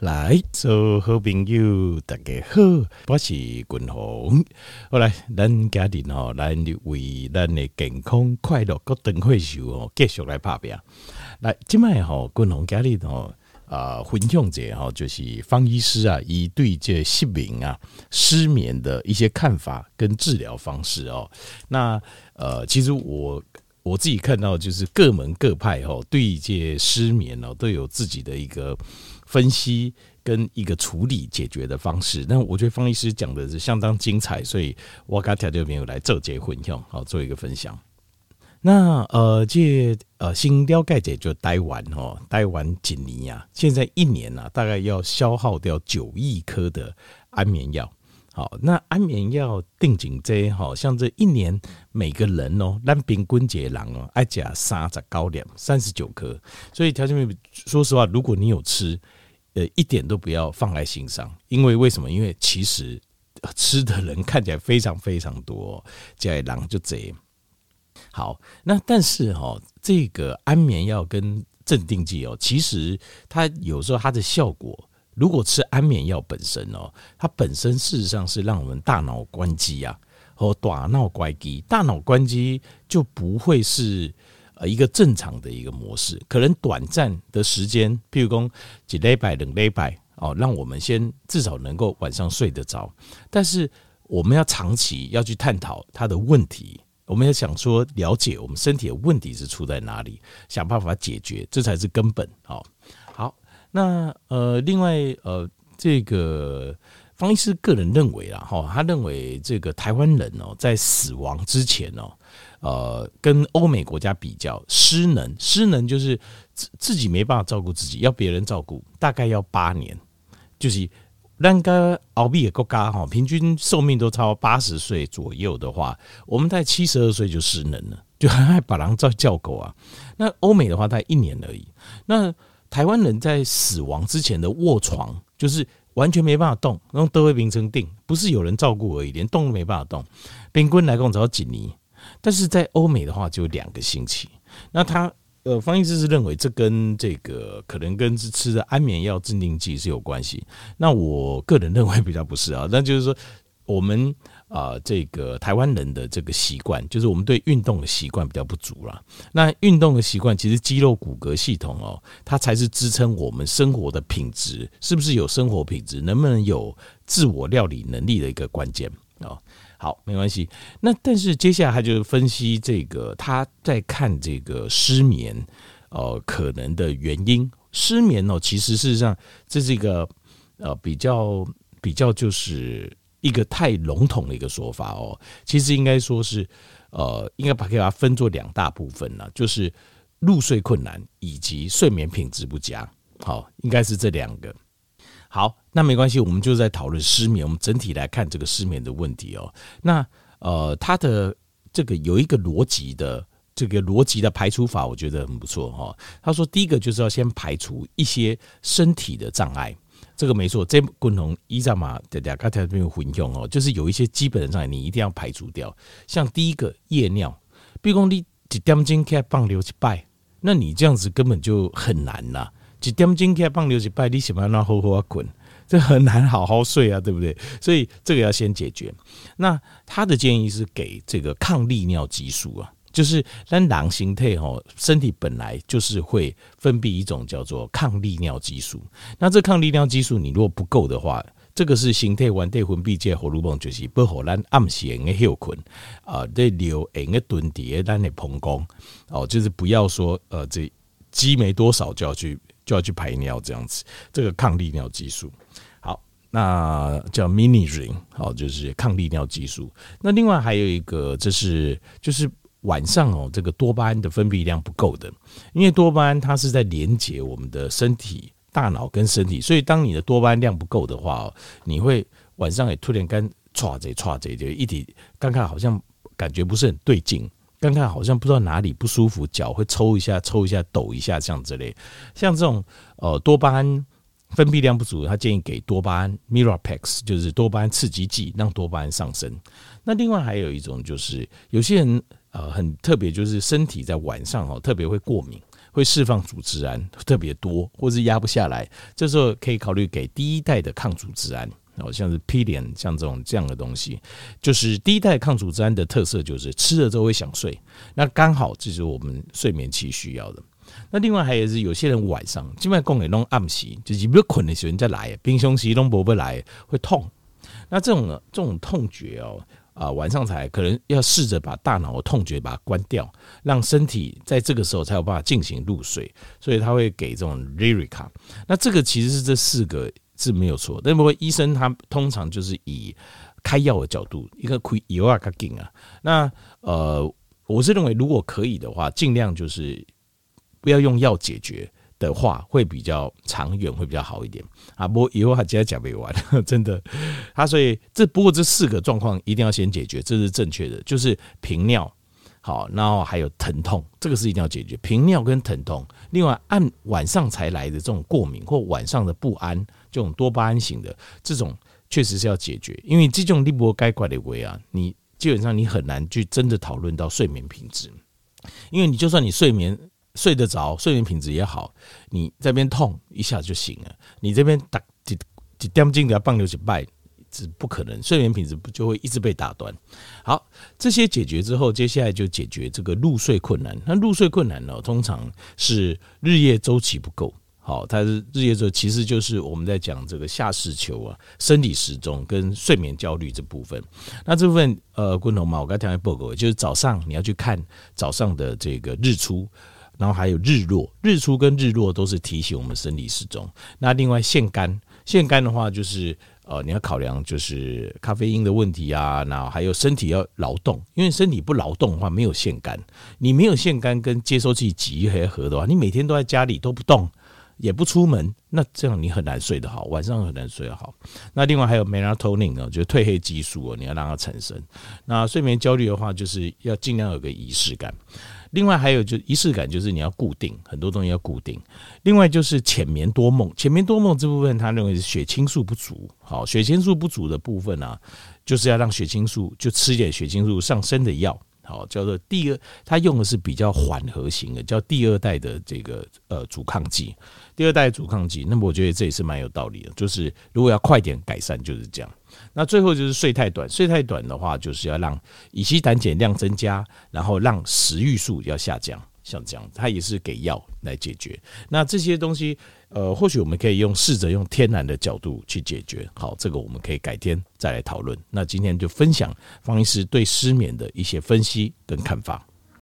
来，所有好朋友大家好，我是君鸿。后来，咱家庭吼，咱为咱的健康快乐各长岁寿哦，继续来拍拼。来，今麦吼，君鸿家庭吼，啊，分享者吼，就是方医师啊，以对这失眠啊、失眠的一些看法跟治疗方式哦。那呃，其实我我自己看到，就是各门各派吼，对这失眠哦，都有自己的一个。分析跟一个处理解决的方式，那我觉得方医师讲的是相当精彩，所以我刚才就没有来做结婚用，好做一个分享。那呃，这呃，新了解者就台湾哦，台湾几年呀？现在一年呢、啊，大概要消耗掉九亿颗的安眠药。好，那安眠药定紧剂好像这一年每个人哦，单平均节囊哦，爱加三十高粱三十九颗，所以条件妹，说实话，如果你有吃。呃，一点都不要放在心上，因为为什么？因为其实吃的人看起来非常非常多，这狼就贼。好，那但是哈，这个安眠药跟镇定剂哦，其实它有时候它的效果，如果吃安眠药本身哦，它本身事实上是让我们大脑关机啊，和大脑关机，大脑关机就不会是。呃，一个正常的一个模式，可能短暂的时间，譬如说几礼拜、两礼拜哦，让我们先至少能够晚上睡得着。但是我们要长期要去探讨它的问题，我们要想说了解我们身体的问题是出在哪里，想办法解决，这才是根本。好，好，那呃，另外呃，这个方医师个人认为啊，哈，他认为这个台湾人哦，在死亡之前哦。呃，跟欧美国家比较，失能失能就是自自己没办法照顾自己，要别人照顾，大概要八年。就是那个欧美的国家哈，平均寿命都超八十岁左右的话，我们在七十二岁就失能了，就很爱把狼照叫狗啊。那欧美的话，大概一年而已。那台湾人在死亡之前的卧床，就是完全没办法动，然后都会变成定，不是有人照顾而已，连动都没办法动。冰棍来讲，只要几年。但是在欧美的话，就两个星期。那他呃，方医师是认为这跟这个可能跟是吃的安眠药、镇定剂是有关系。那我个人认为比较不是啊。那就是说，我们啊，这个台湾人的这个习惯，就是我们对运动的习惯比较不足了。那运动的习惯，其实肌肉骨骼系统哦，它才是支撑我们生活的品质，是不是有生活品质，能不能有自我料理能力的一个关键啊。好，没关系。那但是接下来他就分析这个，他在看这个失眠，呃，可能的原因。失眠哦，其实事实上这是一个呃比较比较就是一个太笼统的一个说法哦。其实应该说是呃，应该把可以把它分作两大部分呢，就是入睡困难以及睡眠品质不佳。好，应该是这两个。好，那没关系，我们就在讨论失眠。我们整体来看这个失眠的问题哦。那呃，它的这个有一个逻辑的这个逻辑的排除法，我觉得很不错哈。他说，第一个就是要先排除一些身体的障碍，这个没错。这共同依照嘛，大家刚才没有混用哦，就是有一些基本的障碍，你一定要排除掉。像第一个夜尿，比如说你一点钟开放流一拜，那你这样子根本就很难呐。几点钟起来放流几拜，你喜欢让好好滚，这很难好好睡啊，对不对？所以这个要先解决。那他的建议是给这个抗利尿激素啊，就是让狼形态哦，身体本来就是会分泌一种叫做抗利尿激素。那这抗利尿激素你如果不够的话，这个是形态完对分泌这荷尔蒙就是不好咱暗时的休困啊，对留一个蹲底咱的膀胱哦，就是不要说呃这积没多少就要去。就要去排尿这样子，这个抗利尿激素，好，那叫 Minirin，好，就是抗利尿激素。那另外还有一个，这是就是晚上哦，这个多巴胺的分泌量不够的，因为多巴胺它是在连接我们的身体、大脑跟身体，所以当你的多巴胺量不够的话，你会晚上也突然间唰这唰这，就一点刚刚好像感觉不是很对劲。刚刚好像不知道哪里不舒服，脚会抽一下、抽一下、抖一下，这样之类。像这种呃多巴胺分泌量不足，他建议给多巴胺 Mirapex，就是多巴胺刺激剂，让多巴胺上升。那另外还有一种就是有些人呃很特别，就是身体在晚上哦特别会过敏，会释放组织胺特别多，或是压不下来，这时候可以考虑给第一代的抗组织胺。哦，像是 Pedion 像这种这样的东西，就是第一代抗组织胺的特色，就是吃了之后会想睡，那刚好这是我们睡眠期需要的。那另外还有是有些人晚上，基本上供给弄暗时，就是不要困的时候再来，平常时都不会来，会痛。那这种呢，这种痛觉哦，啊，晚上才可能要试着把大脑的痛觉把它关掉，让身体在这个时候才有办法进行入睡。所以他会给这种 Lyrica。那这个其实是这四个。字没有错，但不过医生他通常就是以开药的角度，一个亏有啊，卡紧啊。那呃，我是认为如果可以的话，尽量就是不要用药解决的话，会比较长远，会比较好一点啊。不过以后还接着讲不完，真的。他所以这不过这四个状况一定要先解决，这是正确的，就是频尿。好，然后还有疼痛，这个是一定要解决。频尿跟疼痛，另外按晚上才来的这种过敏或晚上的不安，这种多巴胺型的这种，确实是要解决。因为这种立波该怪的为啊，你基本上你很难去真的讨论到睡眠品质，因为你就算你睡眠睡得着，睡眠品质也好，你这边痛一下就醒了，你这边打几几点钟的要棒流几拜。是不可能，睡眠品质不就会一直被打断。好，这些解决之后，接下来就解决这个入睡困难。那入睡困难呢，通常是日夜周期不够。好，它是日夜周，其实就是我们在讲这个下视丘啊，生理时钟跟睡眠焦虑这部分。那这部分呃，共同嘛，我刚才讲的报告就是早上你要去看早上的这个日出，然后还有日落，日出跟日落都是提醒我们生理时钟。那另外腺苷，腺苷的话就是。呃，你要考量就是咖啡因的问题啊，然后还有身体要劳动，因为身体不劳动的话，没有腺苷，你没有腺苷跟接收器集合的话，你每天都在家里都不动，也不出门，那这样你很难睡得好，晚上很难睡得好。那另外还有 melatonin 啊，就是褪黑激素哦，你要让它产生。那睡眠焦虑的话，就是要尽量有个仪式感。另外还有就仪式感，就是你要固定很多东西要固定。另外就是浅眠多梦，浅眠多梦这部分他认为是血清素不足。好，血清素不足的部分啊，就是要让血清素就吃点血清素上升的药。好，叫做第二，他用的是比较缓和型的，叫第二代的这个呃阻抗剂。第二代阻抗剂，那么我觉得这也是蛮有道理的，就是如果要快点改善，就是这样。那最后就是睡太短，睡太短的话，就是要让乙烯胆碱量增加，然后让食欲素要下降，像这样，它也是给药来解决。那这些东西，呃，或许我们可以用试着用天然的角度去解决。好，这个我们可以改天再来讨论。那今天就分享方医师对失眠的一些分析跟看法。